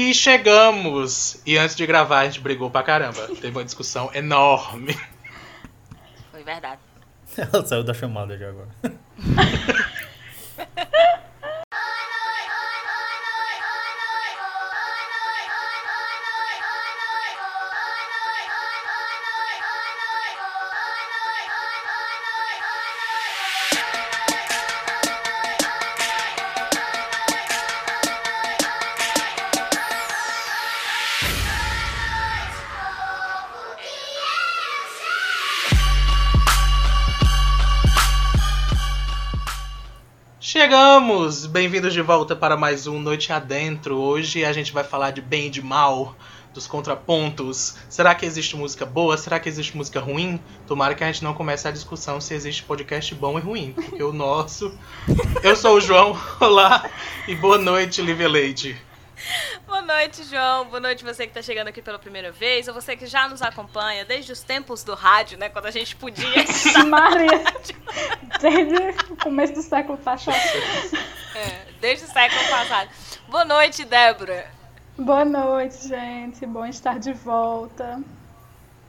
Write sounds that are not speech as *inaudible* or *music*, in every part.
E chegamos! E antes de gravar, a gente brigou pra caramba. Teve uma discussão enorme. Foi verdade. *laughs* Ela saiu da chamada já agora. *laughs* Chegamos! Bem-vindos de volta para mais um Noite Adentro. Hoje a gente vai falar de bem e de mal, dos contrapontos. Será que existe música boa? Será que existe música ruim? Tomara que a gente não comece a discussão se existe podcast bom e ruim, porque o nosso. Eu sou o João, *laughs* olá e boa noite, Lívia Leite. Boa noite, João. Boa noite você que está chegando aqui pela primeira vez, ou você que já nos acompanha desde os tempos do rádio, né? Quando a gente podia. *laughs* Maria! Desde o começo do século passado. É, desde o século passado. Boa noite, Débora. Boa noite, gente. Bom estar de volta.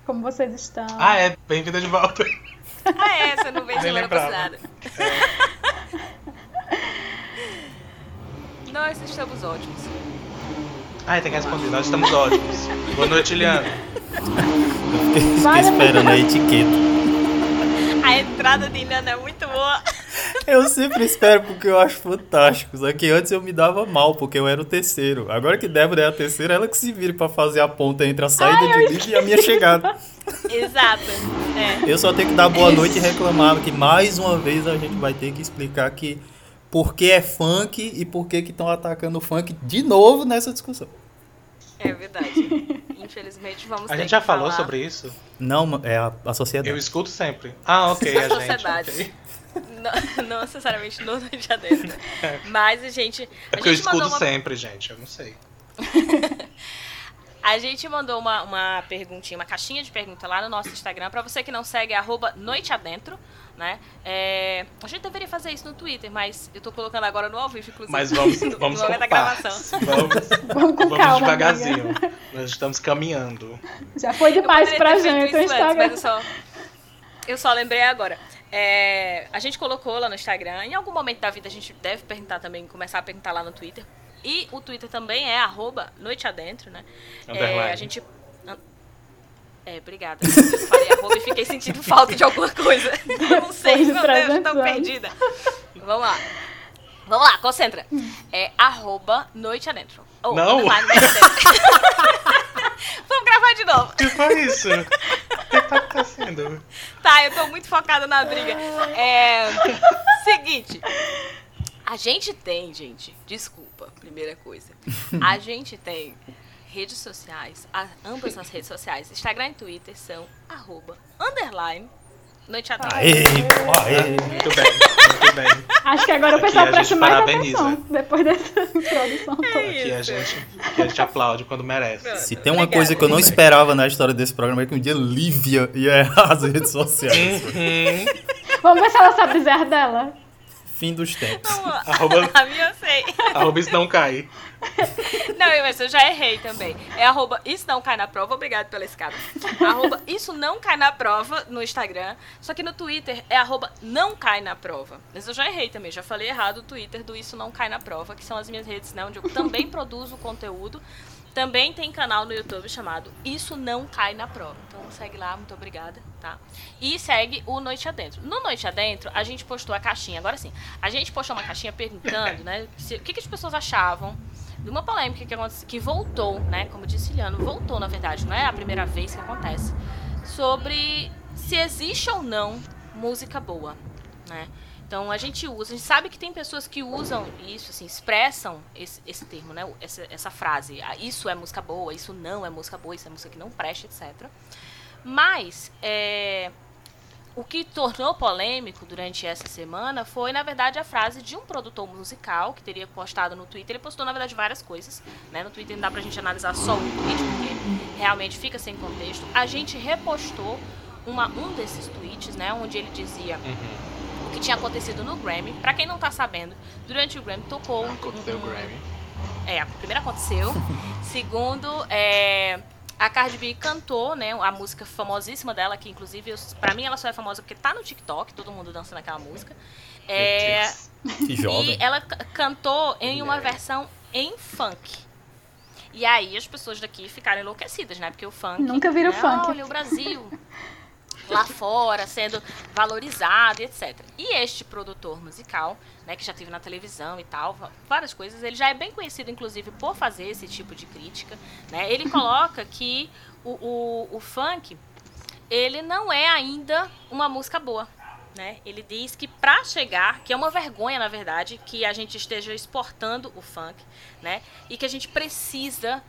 Como vocês estão? Ah, é. Bem-vinda de volta. Ah, é. Você não veio semana passada. Nós estamos ótimos. Ai, tem que responder. Nós estamos ótimos. Boa noite, Eliana. Fiquei Vai, esperando a etiqueta. A entrada de Iliana é muito boa. Eu sempre espero porque eu acho fantástico. Só que antes eu me dava mal, porque eu era o terceiro. Agora que Débora é a terceira, ela que se vira pra fazer a ponta entre a saída de Lívia e a minha chegada. *laughs* Exato. É. Eu só tenho que dar boa noite e reclamar que mais uma vez a gente vai ter que explicar que por que é funk e por que que estão atacando o funk de novo nessa discussão. É verdade. *laughs* Infelizmente, vamos A ter gente já falou falar. sobre isso? Não, é a, a sociedade. Eu escuto sempre. Ah, ok, a A gente. sociedade. ok. Não, não necessariamente no *laughs* Noite Adentro. Mas a gente. É A porque eu gente mandou escuto uma, sempre, gente. Eu não sei. *laughs* A gente mandou uma, uma perguntinha, uma caixinha de pergunta lá no nosso Instagram. Pra você que não segue, é arroba Noite Adentro, né? É, a gente deveria fazer isso no Twitter, mas eu tô colocando agora no ao vivo, inclusive. Mas vamos, no, *laughs* vamos no momento da gravação. *laughs* Vamos, Vamos com vamos calma. devagarzinho. amiga. Nós estamos caminhando. Já foi demais pra gente o antes, Instagram. mas eu só, eu só lembrei agora. É, a gente colocou lá no Instagram. Em algum momento da vida a gente deve perguntar também, começar a perguntar lá no Twitter. E o Twitter também é arroba Noite Adentro, né? É, a gente. É, obrigada. Eu falei arroba e fiquei sentindo falta de alguma coisa. Eu *laughs* *laughs* não sei, meu Deus, eu 300 tô anos. perdida. Vamos lá. Vamos lá, concentra. É arroba Noite Adentro. Oh, Não. underline Noite Adentro. Vamos gravar de novo. O que foi isso? O que tá acontecendo? Tá, eu tô muito focada na briga. É. Seguinte. A gente tem, gente. Desculpa, primeira coisa. *laughs* A gente tem redes sociais. a- ambas as redes sociais, Instagram e Twitter, são arroba, underline, noite adentro. Aê, aê. Muito bem, muito bem. Acho que agora o pessoal presta mais parabeniza. atenção depois dessa *laughs* introdução toda. Aqui a gente, aqui a gente aplaude quando merece. Se tem uma Obrigada. coisa que eu não esperava na história desse programa é que um dia Lívia ia errar as redes sociais. Uhum. Vamos ver se ela sabe dizer dela. Fim dos tempos. Não, *laughs* a- Arroba- *laughs* A minha eu sei. Arroba isso não cai. *laughs* Não, mas eu já errei também. É arroba isso não cai na prova. Obrigado pela escada. Arroba isso não cai na prova no Instagram. Só que no Twitter é arroba não cai na prova. Mas eu já errei também. Já falei errado o Twitter do isso não cai na prova, que são as minhas redes, né? Onde eu também produzo conteúdo. Também tem canal no YouTube chamado Isso Não Cai na Prova. Então segue lá, muito obrigada, tá? E segue o Noite Adentro. No Noite Adentro, a gente postou a caixinha. Agora sim, a gente postou uma caixinha perguntando, né? se- o que, que as pessoas achavam de uma polêmica que, que voltou, né? Como disse Liano, voltou, na verdade, não é a primeira vez que acontece. Sobre se existe ou não música boa, né? Então a gente usa, a gente sabe que tem pessoas que usam isso, assim, expressam esse, esse termo, né? Essa, essa frase. ah, Isso é música boa, isso não é música boa, isso é música que não presta, etc. Mas é, o que tornou polêmico durante essa semana foi, na verdade, a frase de um produtor musical que teria postado no Twitter. Ele postou, na verdade, várias coisas. Né? No Twitter não dá pra gente analisar só um tweet, porque realmente fica sem contexto. A gente repostou uma, um desses tweets, né? Onde ele dizia o que tinha acontecido no Grammy. Pra quem não tá sabendo, durante o Grammy tocou um, Aconteceu o um- Grammy. É, primeiro aconteceu. *laughs* Segundo, é, a Cardi B cantou, né, a música famosíssima dela, que inclusive, pra mim ela só é famosa porque tá no TikTok, todo mundo dançando aquela música. É, Que jovem. e ela cantou em uma versão em funk. E aí as pessoas daqui ficaram enlouquecidas, né? Porque o funk. Nunca viram né, funk. Olha o Brasil *laughs* lá fora sendo valorizado etc. E este produtor musical, né, que já teve na televisão e tal, várias coisas, ele já é bem conhecido, inclusive, por fazer esse tipo de crítica. Né? Ele *laughs* coloca que o, o, o funk ele não é ainda uma música boa. Né? Ele diz que para chegar, que é uma vergonha, na verdade, que a gente esteja exportando o funk, né? E que a gente precisa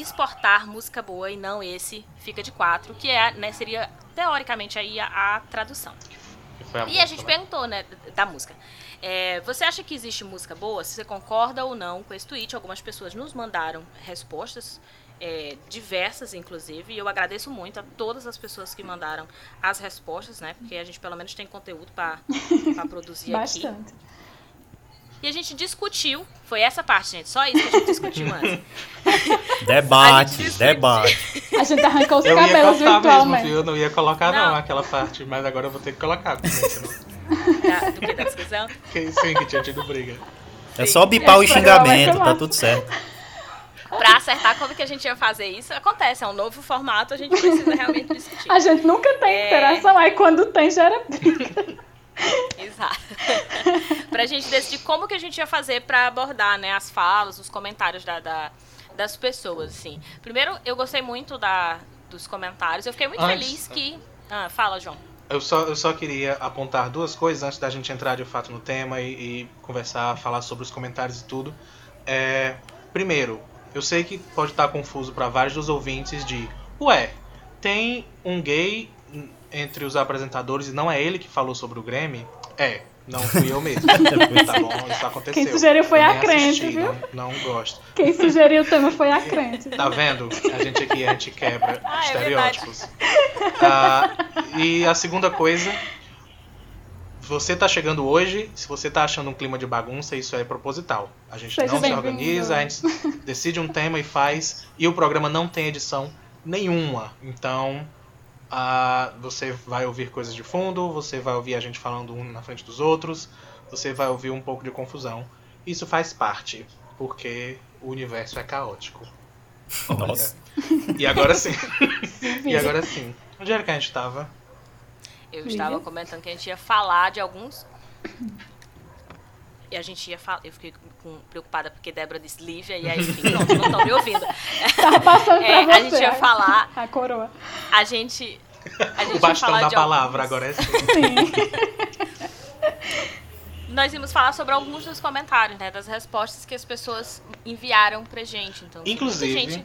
exportar música boa e não esse fica de quatro, que é, né, seria teoricamente aí a, a tradução. Foi E a música, gente né? perguntou, né, da música. É, você acha que existe música boa? Se você concorda ou não com esse tweet, algumas pessoas nos mandaram respostas, é, diversas inclusive, e eu agradeço muito a todas as pessoas que mandaram as respostas, né? Porque a gente pelo menos tem conteúdo para produzir aqui. Bastante. E a gente discutiu, foi essa parte, gente, só isso que a gente discutiu *laughs* antes. Debate, debate. A gente arrancou os Eu ia cabelos mesmo, virtualmente. viu? Eu não ia colocar não. Não. aquela parte, mas agora eu vou ter que colocar. Da, do que da discussão. que sim, que tinha tido briga. É só bipar o xingamento, tá tudo certo. Pra acertar como que a gente ia fazer isso, acontece, é um novo formato, a gente precisa realmente discutir. A gente nunca tem É. interação, aí quando tem já era briga. *laughs* *laughs* Exato. *laughs* pra gente decidir como que a gente ia fazer pra abordar, né, as falas, os comentários da, da- das pessoas, assim. Primeiro, eu gostei muito da, dos comentários. Eu fiquei muito Antes- feliz que... Ah, fala, João. Eu só, eu só queria apontar duas coisas antes da gente entrar de fato no tema e, e conversar, falar sobre os comentários e tudo. É, primeiro, eu sei que pode estar confuso para vários dos ouvintes de, ué, tem um gay entre os apresentadores e não é ele que falou sobre o Grammy? É, não fui eu mesmo. *laughs* tá bom, isso aconteceu. Quem sugeriu foi Eu a crente, assisti, viu? Não, não gosto. Quem sugeriu o tema foi a crente. Tá vendo? A gente aqui, a gente quebra Ah, é estereótipos. Ah, e a segunda coisa, você tá chegando hoje, se você tá achando um clima de bagunça, isso é proposital. A gente Seja não se organiza, a gente decide um tema e faz, e o programa não tem edição nenhuma. Então, ah, você vai ouvir coisas de fundo, você vai ouvir a gente falando um na frente dos outros, você vai ouvir um pouco de confusão. Isso faz parte, porque o universo é caótico. Olha. Nossa. E agora sim. *laughs* e agora sim. Onde era que a gente tava? Eu estava comentando que a gente ia falar de alguns... E a gente ia falar... Eu fiquei com- preocupada porque Débora disse Lívia, e aí, *laughs* enfim, pronto, não estão me ouvindo. Tava passando *laughs* É, pra a você. gente ia falar... A coroa. A gente... A gente O ia bastão falar da de palavra, alguns- agora é *laughs* sim. Sim. Nós íamos falar sobre alguns dos comentários, né? Das respostas que as pessoas enviaram pra gente. Então, Inclusive, gente-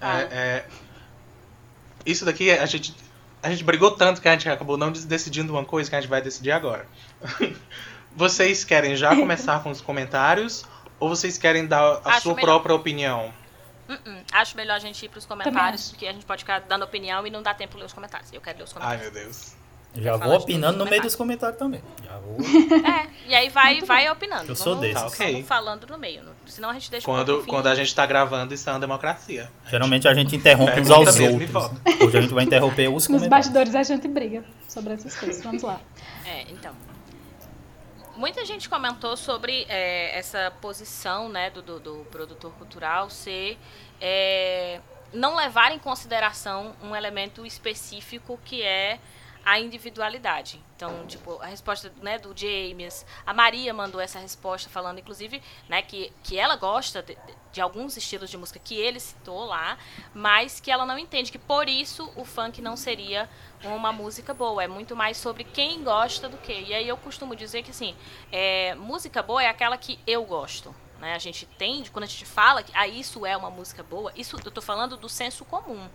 Ah. é, é, isso daqui a gente, a gente brigou tanto que a gente acabou não decidindo uma coisa que a gente vai decidir agora. Vocês querem já *laughs* começar com os comentários ou vocês querem dar a Acho sua melhor. própria opinião? Uh-uh. Acho melhor a gente ir pros comentários, porque a gente pode ficar dando opinião e não dá tempo de ler os comentários. Eu quero ler os Ai, comentários. meu Deus. Já vou opinando no meio os dos comentários também. Já vou. *laughs* É, e aí vai, vai opinando. Eu sou Vamos- desses. Tá, ok. vamos falando no meio. não- Senão a gente deixa Quando, fim. quando a gente tá gravando, isso é uma democracia. Geralmente a gente *laughs* interrompe uns aos outros. Hoje a gente vai interromper os Nos comentários. bastidores a gente briga sobre essas coisas. Vamos lá. É, então. Muita gente comentou sobre é, essa posição né, do, do, do produtor cultural ser é, não levar em consideração um elemento específico que é a individualidade. Então, tipo, a resposta né, do James, a Maria mandou essa resposta falando, inclusive, né, que, que ela gosta de, de alguns estilos de música que ele citou lá, mas que ela não entende que por isso o funk não seria uma música boa. É muito mais sobre quem gosta do que. E aí eu costumo dizer que assim, é, música boa é aquela que eu gosto. Né? A gente tem, quando a gente fala que ah, isso é uma música boa, isso eu tô falando do senso comum.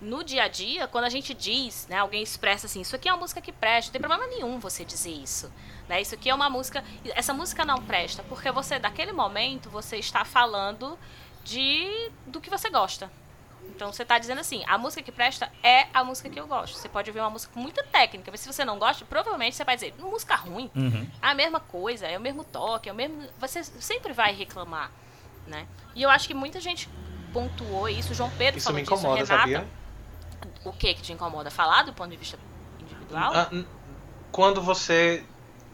No dia a dia, quando a gente diz, né, alguém expressa assim, isso aqui é uma música que presta, não tem problema nenhum você dizer isso. Né? Isso aqui é uma música. Essa música não presta, porque você, daquele momento, você está falando de do que você gosta. Então você está dizendo assim, a música que presta é a música que eu gosto. Você pode ouvir uma música com muita técnica, mas se você não gosta, provavelmente você vai dizer, música ruim, Uhum. é a mesma coisa, é o mesmo toque, é o mesmo. Você sempre vai reclamar. né? E eu acho que muita gente pontuou isso. João Pedro Isso falou me incomoda, disso, Renata. sabia? O que que te incomoda? Falar do ponto de vista individual? Ah, Quando você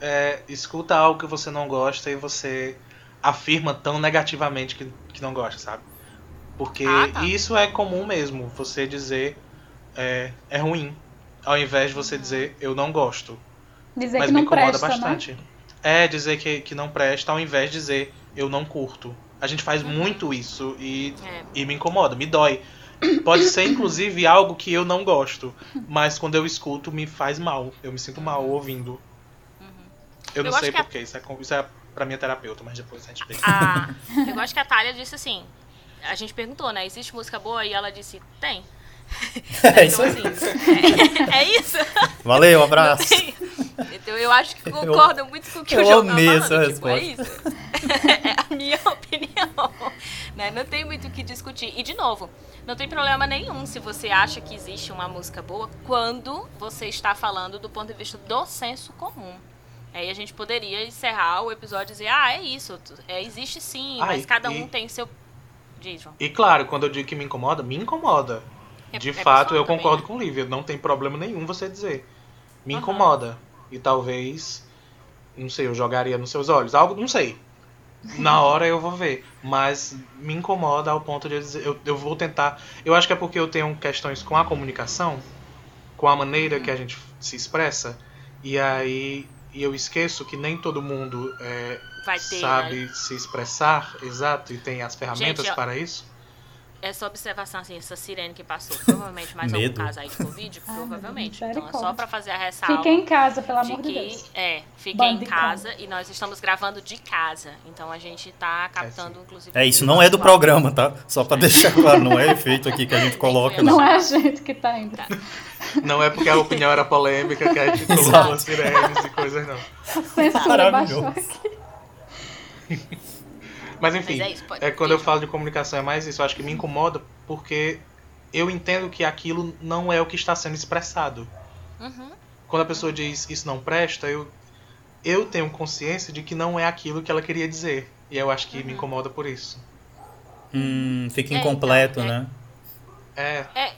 é, escuta algo que você não gosta e você afirma tão negativamente que, que não gosta, sabe? Porque Ah, tá. isso é comum mesmo, você dizer é, é ruim, ao invés de você dizer eu não gosto. Dizer Mas que me não incomoda presta, né? bastante. É dizer que, que não presta ao invés de dizer eu não curto. A gente faz muito isso e, É. e me incomoda, me dói. Pode ser, inclusive, algo que eu não gosto. Mas quando eu escuto, me faz mal. Eu me sinto mal ouvindo. Eu não Eu acho sei que a- porquê. Isso é, isso é pra minha terapeuta, mas depois a gente vê. A, eu acho que a Thalia disse assim. A gente perguntou, né? Existe música boa? E ela disse, tem. *laughs* É isso Então, assim, é, é isso. Valeu, um abraço. *laughs* Então eu acho que concordo muito com o que eu o João tá amei falando. essa tipo, é isso. *laughs* é a minha opinião. Né? Não tem muito o que discutir. E de novo, não tem problema nenhum se você acha que existe uma música boa quando você está falando do ponto de vista do senso comum. Aí a gente poderia encerrar o episódio e dizer, ah, é isso, é, existe sim, Ah, mas e- cada um e- tem seu. Diz, João. E claro, quando eu digo que me incomoda, me incomoda. É- De é fato, eu também, concordo né? com o Lívia. Não tem problema nenhum você dizer. Me Aham. incomoda. E talvez, não sei, eu jogaria nos seus olhos. Algo, não sei. Na hora eu vou ver. Mas me incomoda ao ponto de eu dizer. Eu, eu vou tentar. Eu acho que é porque eu tenho questões com a comunicação, com a maneira que a gente se expressa. E aí e eu esqueço que nem todo mundo é, ter. sabe né? se expressar, exato, e tem as ferramentas Gente, para isso. Essa observação, assim, essa sirene que passou, provavelmente mais algum caso aí de Covid, meu provavelmente. Então é só pra fazer a ressalva. Fiquem em casa, pelo amor de que, Deus. é, fiquem em casa e nós estamos gravando de casa. Então a gente tá captando, inclusive. É, isso não é do programa, tá? Só pra deixar claro, não é efeito aqui que a gente coloca. Não Não. é a gente que tá indo. Não é porque a opinião era polêmica que a gente colocou as sirenes e coisas, não. A censura Maravilhoso. baixou aqui. Mas enfim, Mas é isso, pode- é quando eu falo de comunicação é mais isso. Eu acho que me incomoda porque eu entendo que aquilo não é o que está sendo expressado. Uhum. Quando a pessoa diz isso não presta, eu, eu tenho consciência de que não é aquilo que ela queria dizer. E eu acho que me incomoda por isso. Hum, fica É, incompleto, então, é. né? É, É.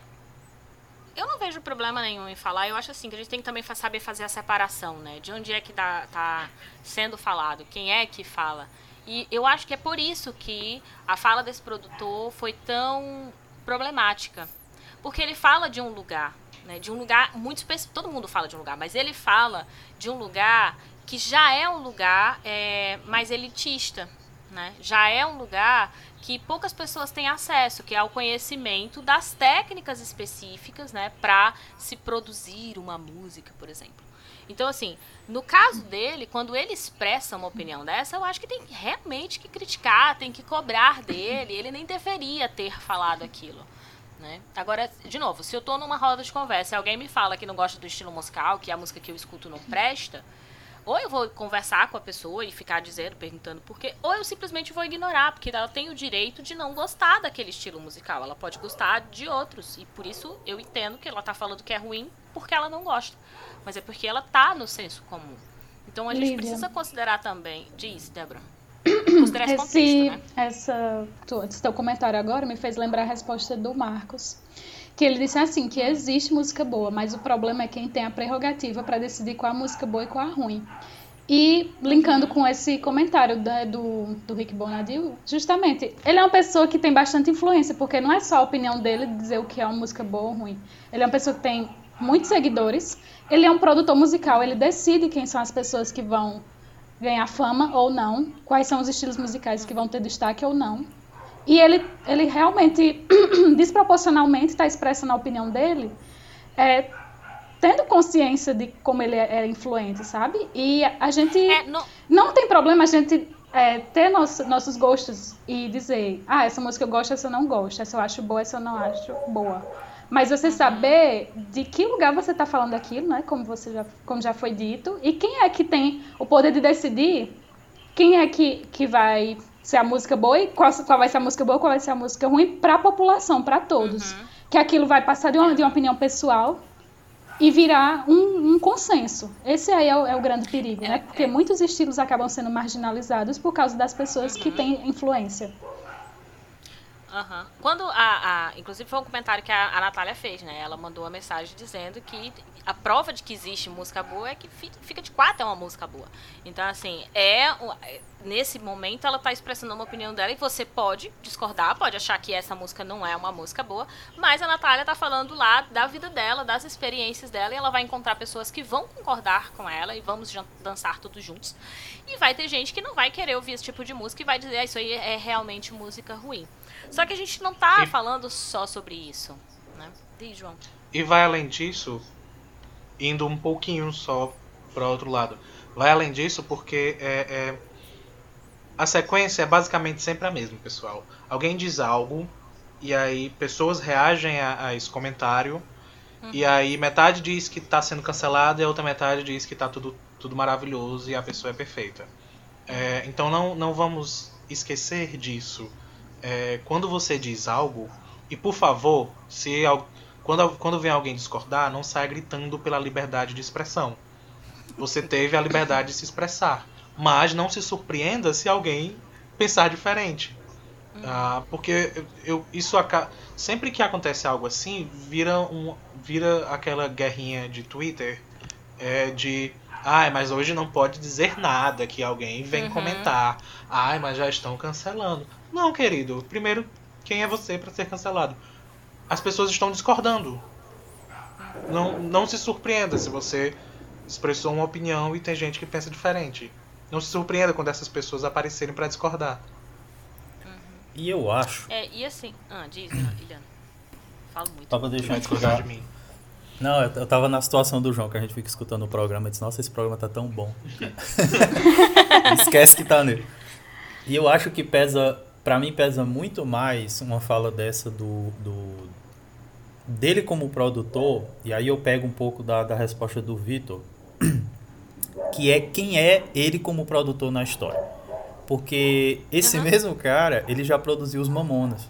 Eu não vejo problema nenhum em falar. Eu acho assim que a gente tem que também saber fazer a separação, né? De onde é que tá, tá sendo falado, quem é que fala. E eu acho que é por isso que a fala desse produtor foi tão problemática. Porque ele fala de um lugar, né? De um lugar muito específico. Todo mundo fala de um lugar, mas ele fala de um lugar que já é um lugar é, mais elitista, né? Já é um lugar que poucas pessoas têm acesso, que é ao conhecimento das técnicas específicas, né, para se produzir uma música, por exemplo. Então, assim, no caso dele, quando ele expressa uma opinião dessa, eu acho que tem realmente que criticar, tem que cobrar dele. Ele nem deveria ter falado aquilo. Né? Agora, de novo, se eu tô numa roda de conversa e alguém me fala que não gosta do estilo musical, que a música que eu escuto não presta, ou eu vou conversar com a pessoa e ficar dizendo, perguntando por quê, ou eu simplesmente vou ignorar, porque ela tem o direito de não gostar daquele estilo musical. Ela pode gostar de outros. E por isso eu entendo que ela tá falando que é ruim porque ela não gosta. Mas é porque ela tá no senso comum. Então a gente precisa considerar também. Diz, Débora. *clears throat* Considerar esse contexto, né? essa, esse teu comentário agora me fez lembrar a resposta do Marcos. Que ele disse assim, que existe música boa, mas o problema é quem tem a prerrogativa para decidir qual a música boa e qual a ruim. E linkando com esse comentário da- do, do Rick Bonadil, justamente, ele é uma pessoa que tem bastante influência, porque não é só a opinião dele dizer o que é uma música boa ou ruim. Ele é uma pessoa que tem muitos seguidores, ele é um produtor musical, ele decide quem são as pessoas que vão ganhar fama ou não, quais são os estilos musicais que vão ter destaque ou não. E ele, ele realmente, *clears throat* desproporcionalmente, está expressando a opinião dele, é, tendo consciência de como ele é, é influente, sabe? E a gente É, não, não tem problema a gente é, ter nosso- nossos gostos e dizer, ah, essa música eu gosto, essa eu não gosto, essa eu acho boa, essa eu não acho boa. Mas você saber de que lugar você está falando aquilo, né? Como você já, como já foi dito, e quem é que tem o poder de decidir quem é que, que vai ser a música boa e qual, qual vai ser a música boa, qual vai ser a música ruim para a população, para todos. Que aquilo vai passar de uma, de uma opinião pessoal e virar um, um consenso. Esse aí é o, é o grande perigo, né? Porque muitos estilos acabam sendo marginalizados por causa das pessoas que têm influência. Aham. Quando a, a- Inclusive foi um comentário que a, a Natália fez, né? Ela mandou uma mensagem dizendo que a prova de que existe música boa é que fi- fica de quatro é uma música boa. Então, assim, é. é- Nesse momento ela tá expressando uma opinião dela e você pode discordar, pode achar que essa música não é uma música boa, mas a Natália tá falando lá da vida dela, das experiências dela, e ela vai encontrar pessoas que vão concordar com ela e vamos dançar todos juntos. E vai ter gente que não vai querer ouvir esse tipo de música e vai dizer, ah, isso aí é realmente música ruim. Só que a gente não tá E- falando só sobre isso, né? Diz, João. E vai além disso, indo um pouquinho só para outro lado. Vai além disso porque é, é- a sequência é basicamente sempre a mesma, pessoal. Alguém diz algo e aí pessoas reagem a, a esse comentário e aí metade diz que tá sendo cancelado e a outra metade diz que tá tudo, tudo maravilhoso e a pessoa é perfeita. É, então não, não vamos esquecer disso. É, quando você diz algo, e por favor, se quando, quando vem alguém discordar, não saia gritando pela liberdade de expressão. Você teve a liberdade de se expressar. Mas não se surpreenda se alguém pensar diferente. Ah, porque eu, isso sempre que acontece algo assim, vira, um, vira aquela guerrinha de Twitter é, de ai, mas hoje não pode dizer nada que alguém vem Uhum. comentar. Ai, mas já estão cancelando. Não, querido. Primeiro, quem é você para ser cancelado? As pessoas estão discordando. Não, não se surpreenda se você expressou uma opinião e tem gente que pensa diferente. Não se surpreenda quando essas pessoas aparecerem para discordar. E eu acho, É, e assim. Ah, diz, Iliana. Falo muito. Vai eu discordar explicar. de mim. Não, eu, eu tava na situação do João, que a gente fica escutando o programa e diz, nossa, esse programa tá tão bom. *laughs* *laughs* Esquece que tá nele. E eu acho que pesa, pra mim pesa muito mais uma fala dessa do, do dele como produtor, e aí eu pego um pouco da, da resposta do Vitor, *clears throat* que é quem é ele como produtor na história. Porque esse mesmo cara, ele já produziu os Mamonas.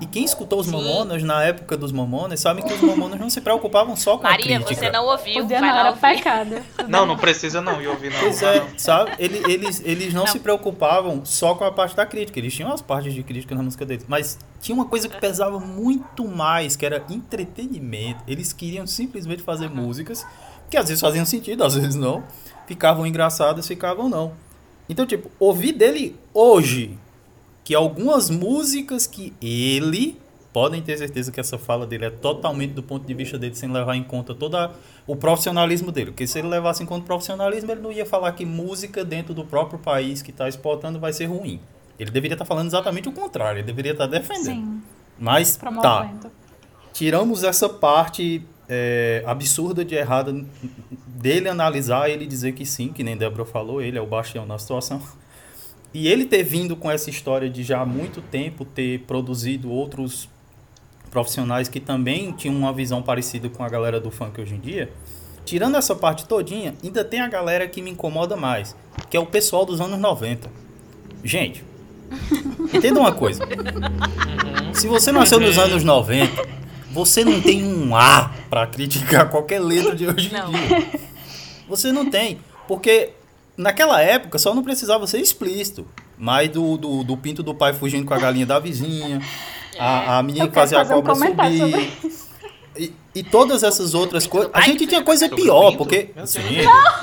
E quem escutou os Sim. Mamonas na época dos Mamonas sabe que os Mamonas não se preocupavam só com Maria, a crítica. você não ouviu, Podia vai não, lá pecado. Não, não precisa não ir ouvir não. Pois é, não. sabe? Ele- Eles, eles não, Não. se preocupavam só com a parte da crítica. Eles tinham as partes de crítica na música deles. Mas tinha uma coisa que pesava muito mais, que era entretenimento. Eles queriam simplesmente fazer músicas que às vezes faziam sentido, às vezes não. Ficavam engraçadas, ficavam não. Então, tipo, ouvir dele hoje que algumas músicas que ele podem ter certeza que essa fala dele é totalmente do ponto de vista dele sem levar em conta todo o profissionalismo dele, porque se ele levasse em conta o profissionalismo, ele não ia falar que música dentro do próprio país que está exportando vai ser ruim. Ele deveria estar falando exatamente o contrário, ele deveria estar defendendo. Sim, Mas tá, promovendo. tiramos essa parte é, absurda de errada dele analisar, ele dizer que sim, que nem Débora falou, ele é o bastião na situação. E ele ter vindo com essa história de já há muito tempo ter produzido outros profissionais que também tinham uma visão parecida com a galera do funk hoje em dia, tirando essa parte todinha, ainda tem a galera que me incomoda mais, que é o pessoal dos anos 90. Gente, *laughs* entenda uma coisa. Se você nasceu nos anos 90, você não tem um A pra criticar qualquer letra de hoje em Não. dia. Você não tem. Porque naquela época só não precisava ser explícito. Mas do, do, do pinto do pai fugindo com a galinha da vizinha, *laughs* a, a menina Eu que fazia a um cobra comentário subir. sobre E, e todas essas outras coisas. A gente tinha coisa pior, porque. Sim.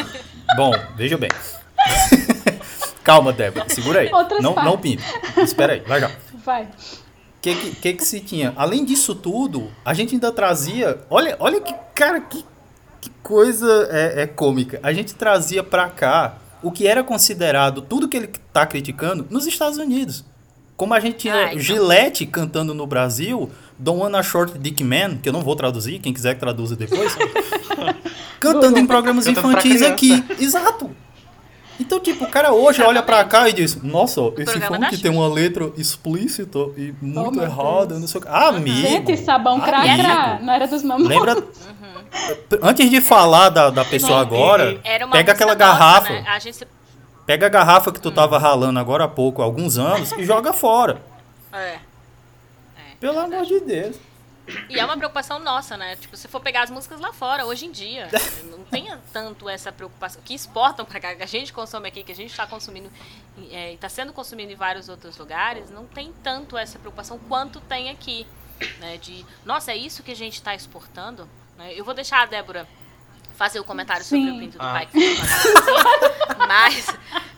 *laughs* Bom, veja bem. *laughs* Calma, Débora, segura aí. Outras Não, não pinto. Espera aí, vai já. Vai. O que, que, que que se tinha? Além disso tudo, a gente ainda trazia. Olha, olha que, cara, que, que coisa é, é cômica. A gente trazia pra cá o que era considerado tudo que ele tá criticando nos Estados Unidos. Como a gente tinha Ah, então. Gillette cantando no Brasil, Don't Wanna Short Dick Man, que eu não vou traduzir, quem quiser que traduza depois. *laughs* cantando em programas infantis aqui. Exato. Então, tipo, o cara hoje olha pra cá e diz: Nossa, esse funk tem uma letra explícita e muito meu errada, não sei o que. Amigo! Gente, sabão amigo. cracra. Não era dos mamões. Lembra. Antes de falar da, da pessoa Não, agora, e- Era uma pega aquela nossa, garrafa. né? A gente Pega a garrafa que tu tava ralando agora há pouco, há alguns anos, e joga fora. É. É, Pelo amor de Deus. E é uma preocupação nossa, né? Tipo, se for pegar as músicas lá fora, hoje em dia, *laughs* não tem tanto essa preocupação. Que exportam pra cá, que a gente consome aqui, que a gente está consumindo é, e está sendo consumido em vários outros lugares, não tem tanto essa preocupação quanto tem aqui. Né? De, nossa, é isso que a gente está exportando? Né? Eu vou deixar a Débora fazer o comentário Sim. sobre o pinto do ah. pai. *laughs* Mas.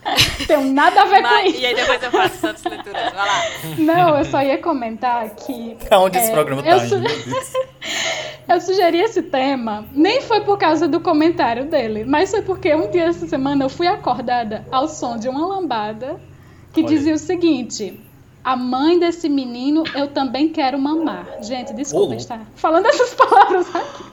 *laughs* Tem nada a ver mas, com isso. E aí depois eu faço tantas leituras. Vai lá. Não, eu só ia comentar que. Pra onde é, esse programa tá eu, su *laughs* eu sugeri esse tema, nem foi por causa do comentário dele, mas foi porque um dia essa semana eu fui acordada ao som de uma lambada que Olha. dizia o seguinte. A mãe desse menino eu também quero mamar. Gente, desculpa estar falando *laughs* essas palavras aqui.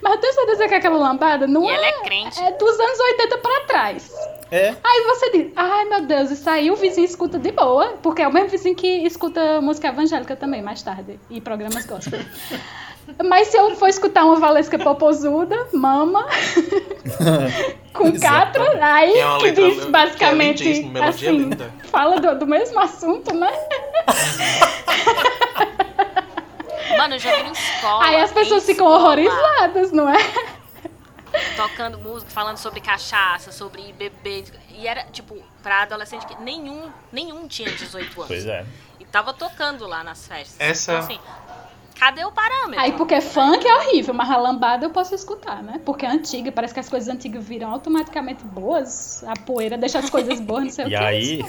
Mas eu tenho certeza que aquela lambada não e é, é, crente. é dos anos 80 pra trás. É. Aí você diz, ai meu Deus, isso aí o vizinho escuta de boa, porque é o mesmo vizinho que escuta música evangélica também, mais tarde, e programas gospel. *laughs* Mas se eu for escutar uma Valesca Popozuda, mama, *laughs* com catra, aí é que diz basicamente que é assim, fala do, do mesmo assunto, né? *laughs* Mano, eu já vi em escola. Aí as pessoas ficam horrorizadas, não é? Tocando música, falando sobre cachaça, sobre bebê. E era, tipo, pra adolescente que nenhum, nenhum tinha 18 anos. Pois é. E tava tocando lá nas festas. Essa. Então, assim, cadê o parâmetro? Aí porque funk é horrível, mas a lambada eu posso escutar, né? Porque é antiga, parece que as coisas antigas viram automaticamente boas, a poeira deixa as coisas boas, não sei *laughs* e o que. E aí,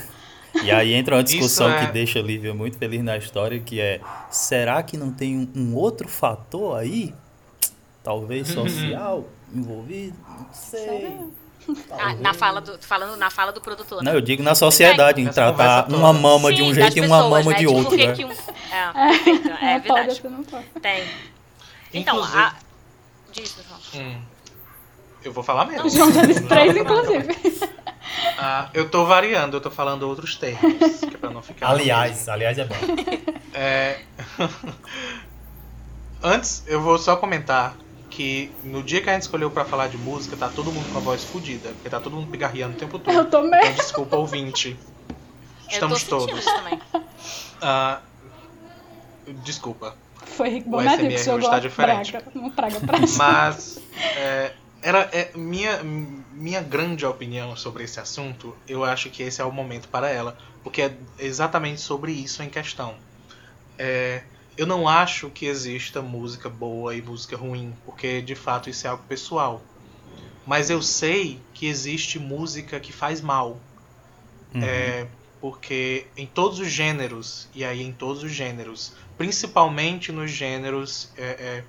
e aí entra uma discussão é... que deixa a Lívia muito feliz na história, que é, será que não tem um, um outro fator aí? Talvez social envolvido? Não sei. Ah, na fala do, falando na fala do produtor. Né? Não, eu digo na sociedade, em tratar uma mama Sim, de um jeito e uma mama né? de tipo, outro. Né? Que um... *laughs* É, é, é *laughs* verdade. Tem. Então, inclusive... a... Diz, hum. Eu vou falar mesmo. João já disse três, inclusive. Ah, eu tô variando, eu tô falando outros termos. Que é pra não ficar aliás, aliás é bom. É... *laughs* Antes, eu vou só comentar que no dia que a gente escolheu para falar de música, tá todo mundo com a voz fodida, porque tá todo mundo pigarreando o tempo todo. Eu também. Então, desculpa, ouvinte. Estamos todos. Também. Uh, desculpa. Foi bom, o SMR hoje está diferente. Praga, uma praga pra Mas é, era é, minha, minha grande opinião sobre esse assunto, eu acho que esse é o momento para ela, porque é exatamente sobre isso em questão. É, eu não acho que exista música boa e música ruim, porque de fato isso é algo pessoal. Mas eu sei que existe música que faz mal. Uhum. É, porque em todos os gêneros, e aí em todos os gêneros, principalmente nos gêneros é, é,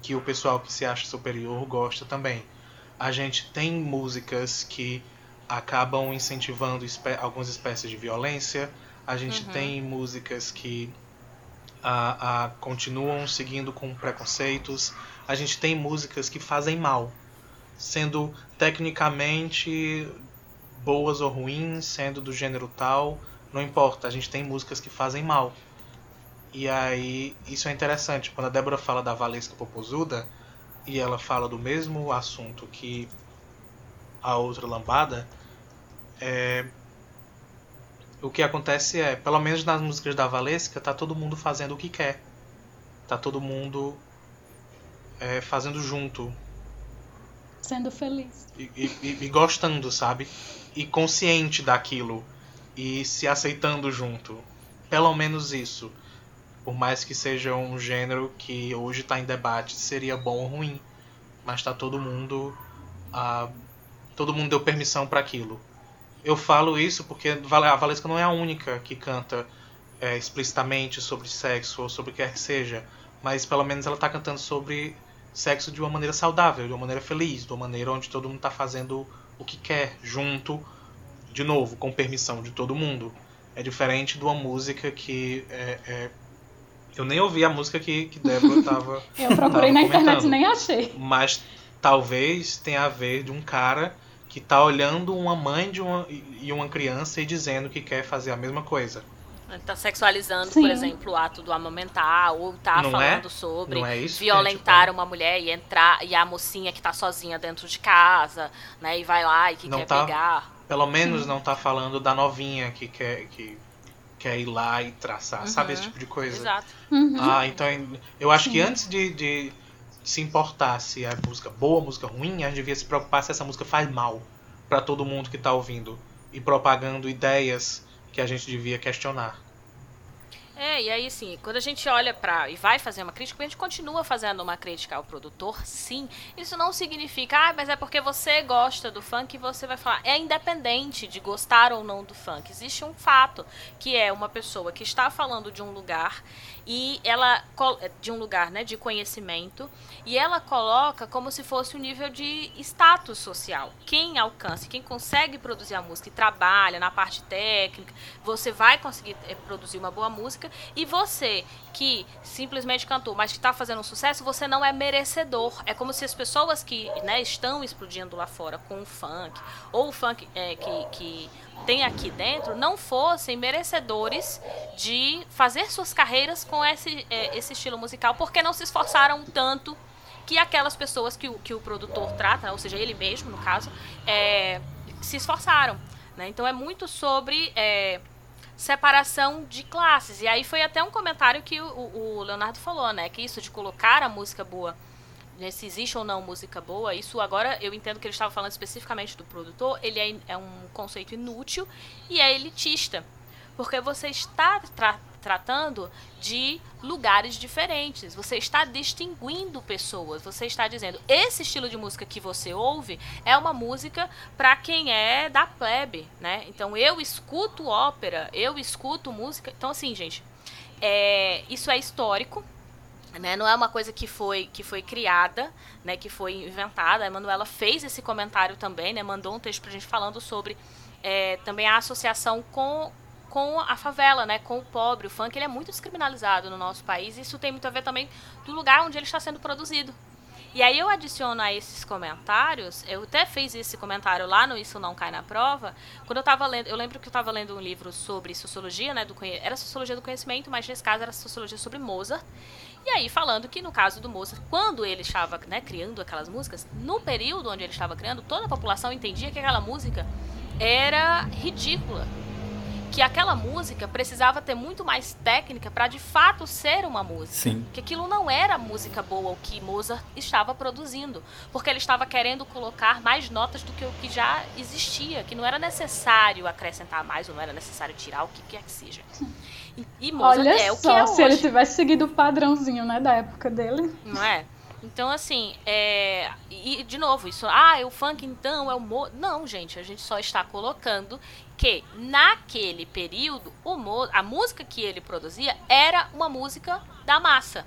que o pessoal que se acha superior gosta também. A gente tem músicas que acabam incentivando espé algumas espécies de violência, a gente uhum. tem músicas que a, a, continuam seguindo com preconceitos, a gente tem músicas que fazem mal, sendo tecnicamente boas ou ruins, sendo do gênero tal, não importa, a gente tem músicas que fazem mal. E aí, isso é interessante. Quando a Débora fala da Valesca Popozuda, e ela fala do mesmo assunto que a outra lambada, é... o que acontece é, pelo menos nas músicas da Valesca, tá todo mundo fazendo o que quer. Tá todo mundo é, fazendo junto. Sendo feliz. E, e, e gostando, sabe? E consciente daquilo. E se aceitando junto. Pelo menos isso por mais que seja um gênero que hoje está em debate seria bom ou ruim, mas está todo mundo ah, todo mundo deu permissão para aquilo. Eu falo isso porque a Valesca não é a única que canta é, explicitamente sobre sexo ou sobre o que quer que seja, mas pelo menos ela está cantando sobre sexo de uma maneira saudável, de uma maneira feliz, de uma maneira onde todo mundo está fazendo o que quer junto, de novo, com permissão de todo mundo. É diferente de uma música que é, é eu nem ouvi a música que, que Débora *laughs* tava. eu procurei tava na internet e nem achei. Mas talvez tenha a ver de um cara que tá olhando uma mãe de uma, e uma criança e dizendo que quer fazer a mesma coisa. Tá sexualizando, Sim. por exemplo, o ato do amamentar, ou tá não é? falando é? sobre é violentar uma mulher e entrar, e a mocinha que tá sozinha dentro de casa, né, e vai lá e que não quer tá, pegar. Pelo menos não tá falando da novinha que quer que quer ir lá e traçar, sabe esse Uhum. tipo de coisa? Exato. Uhum. Ah, então eu acho que Sim. antes de, de se importar se é música boa, música ruim, a gente devia se preocupar se essa música faz mal pra todo mundo que tá ouvindo e propagando ideias que a gente devia questionar. É, e aí assim, quando a gente olha pra. e vai fazer uma crítica, a gente continua fazendo uma crítica ao produtor, sim. Isso não significa, ah, mas é porque você gosta do funk e você vai falar. É independente de gostar ou não do funk. Existe um fato, que é uma pessoa que está falando de um lugar e ela. de um lugar né, de conhecimento, e ela coloca como se fosse um nível de status social. Quem alcança, quem consegue produzir a música e trabalha na parte técnica, você vai conseguir eh, produzir uma boa música. E você que simplesmente cantou, mas que está fazendo um sucesso, você não é merecedor. É como se as pessoas que né, estão explodindo lá fora com o funk, ou o funk eh, que, que tem aqui dentro, não fossem merecedores de fazer suas carreiras com esse, eh, esse estilo musical, porque não se esforçaram tanto que aquelas pessoas que o, que o produtor trata, ou seja, ele mesmo, no caso, é, se esforçaram. Né? Então é muito sobre é, separação de classes. E aí foi até um comentário que o, o Leonardo falou, né? Que isso de colocar a música boa, né, se existe ou não música boa, isso agora eu entendo que ele estava falando especificamente do produtor, ele é, é um conceito inútil e é elitista. Porque você está tra tratando de lugares diferentes. Você está distinguindo pessoas. Você está dizendo, esse estilo de música que você ouve é uma música para quem é da plebe, né? Então eu escuto ópera, eu escuto música. Então assim, gente, é, isso é histórico. Né? Não é uma coisa que foi, que foi criada, né? que foi inventada. A Manuela fez esse comentário também, né? mandou um texto pra gente falando sobre é, também a associação com, com a favela, né, com o pobre. O funk ele é muito descriminalizado no nosso país. E isso tem muito a ver também do lugar onde ele está sendo produzido. E aí eu adiciono a esses comentários, eu até fiz esse comentário lá no Isso Não Cai na Prova, quando eu estava lendo, eu lembro que eu estava lendo um livro sobre sociologia, né, do, era sociologia do conhecimento, mas nesse caso era sociologia sobre Mozart. E aí falando que no caso do Mozart, quando ele estava né, criando aquelas músicas, no período onde ele estava criando, toda a população entendia que aquela música era ridícula. Que aquela música precisava ter muito mais técnica para de fato ser uma música. Sim. Que aquilo não era música boa o que Mozart estava produzindo. Porque ele estava querendo colocar mais notas do que o que já existia. Que não era necessário acrescentar mais ou não era necessário tirar o que quer que seja. E, e Mozart Olha é o que só, é se hoje. ele tivesse seguido o padrãozinho, né, da época dele. Não é? Então, assim, é... e de novo, isso, ah, é o funk então, é o mo... Não, gente, a gente só está colocando que naquele período o mo... a música que ele produzia era uma música da massa.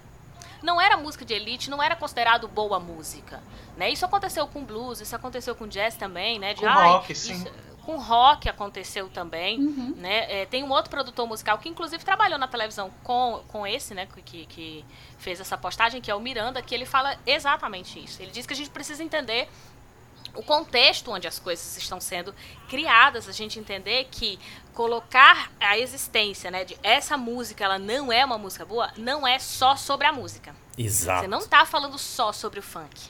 Não era música de elite, não era considerado boa música. Né? Isso aconteceu com blues, isso aconteceu com jazz também, né? De, Com ai, rock, sim. Com rock aconteceu também. Uhum. Né? É, tem um outro produtor musical que inclusive trabalhou na televisão com, com esse, né, que, que fez essa postagem, que é o Miranda, que ele fala exatamente isso. Ele diz que a gente precisa entender o contexto onde as coisas estão sendo criadas, a gente entender que colocar a existência, né, de essa música, ela não é uma música boa, não é só sobre a música. Exato. Você não tá falando só sobre o funk.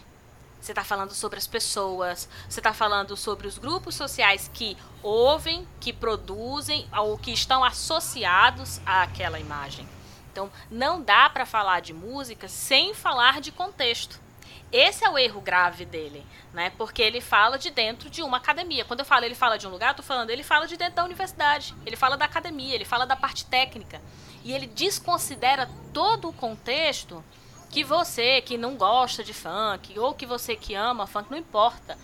Você tá falando sobre as pessoas, você tá falando sobre os grupos sociais que ouvem, que produzem ou que estão associados àquela imagem. Então, não dá para falar de música sem falar de contexto. Esse é o erro grave dele, né? Porque ele fala de dentro de uma academia. Quando eu falo ele fala de um lugar, eu tô falando ele fala de dentro da universidade. Ele fala da academia, ele fala da parte técnica. E ele desconsidera todo o contexto que você que não gosta de funk, ou que você que ama funk, não importa,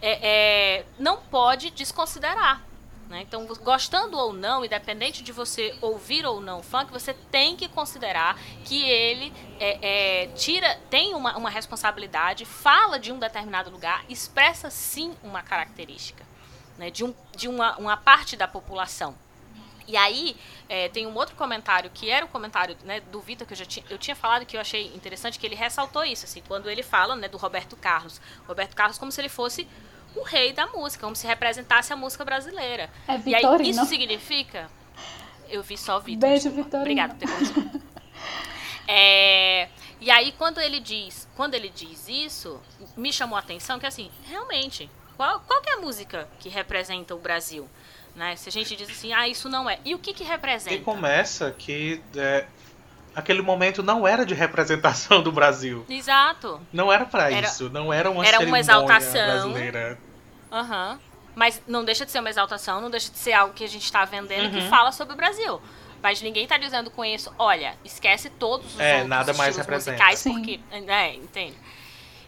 é, é, não pode desconsiderar. Né? Então, gostando ou não, independente de você ouvir ou não funk, você tem que considerar que ele é, é, tira, tem uma, uma responsabilidade, fala de um determinado lugar, expressa sim uma característica né? de, um, de uma, uma parte da população. E aí, é, tem um outro comentário, que era o comentário né, do Vitor, que eu já tinha, eu tinha falado, que eu achei interessante, que ele ressaltou isso, assim, quando ele fala né, do Roberto Carlos. Roberto Carlos como se ele fosse o rei da música, como se representasse a música brasileira. É E aí, Vitorino. isso significa... Eu vi só o Vitor. Beijo. Vitorino. Obrigada por. *laughs* É, e aí, quando ele diz, quando ele diz isso, me chamou a atenção que assim, realmente, qual, qual que é a música que representa o Brasil? Né? Se a gente diz assim, ah, isso não é. E o que que representa? E começa que é, aquele momento não era de representação do Brasil. Exato. Não era para isso. Não era uma era uma cerimônia exaltação. brasileira. Aham. Mas não deixa de ser uma exaltação, não deixa de ser algo que a gente tá vendendo que Uhum. fala sobre o Brasil. Mas ninguém tá dizendo com isso, olha, esquece todos os É, outros nada mais representa. musicais, Sim. porque. É, entende?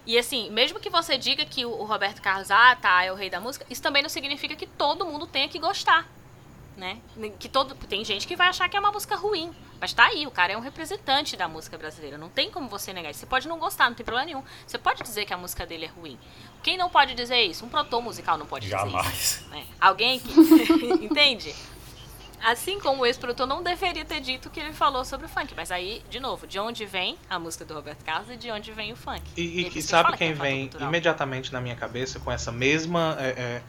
E assim, mesmo que você diga que o Roberto Carlos, ah, tá, é o rei da música, isso também não significa que todo mundo tenha que gostar. Né? Que todo, tem gente que vai achar que é uma música ruim. Mas tá aí, o cara é um representante da música brasileira. Não tem como você negar isso. Você pode não gostar, não tem problema nenhum. Você pode dizer que a música dele é ruim. Quem não pode dizer isso? Um produtor musical não pode dizer isso. Jamais. né? Alguém que. *laughs* *laughs* Entende? Assim como o ex-produtor não deveria ter dito o que ele falou sobre o funk. Mas aí, de novo, de onde vem a música do Roberto Carlos e de onde vem o funk? E, e- e que sabe fala que quem é vem cultural. imediatamente na minha cabeça com essa mesma é, é,